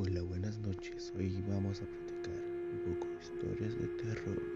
Hola, buenas noches. Hoy vamos a platicar un poco de historias de terror.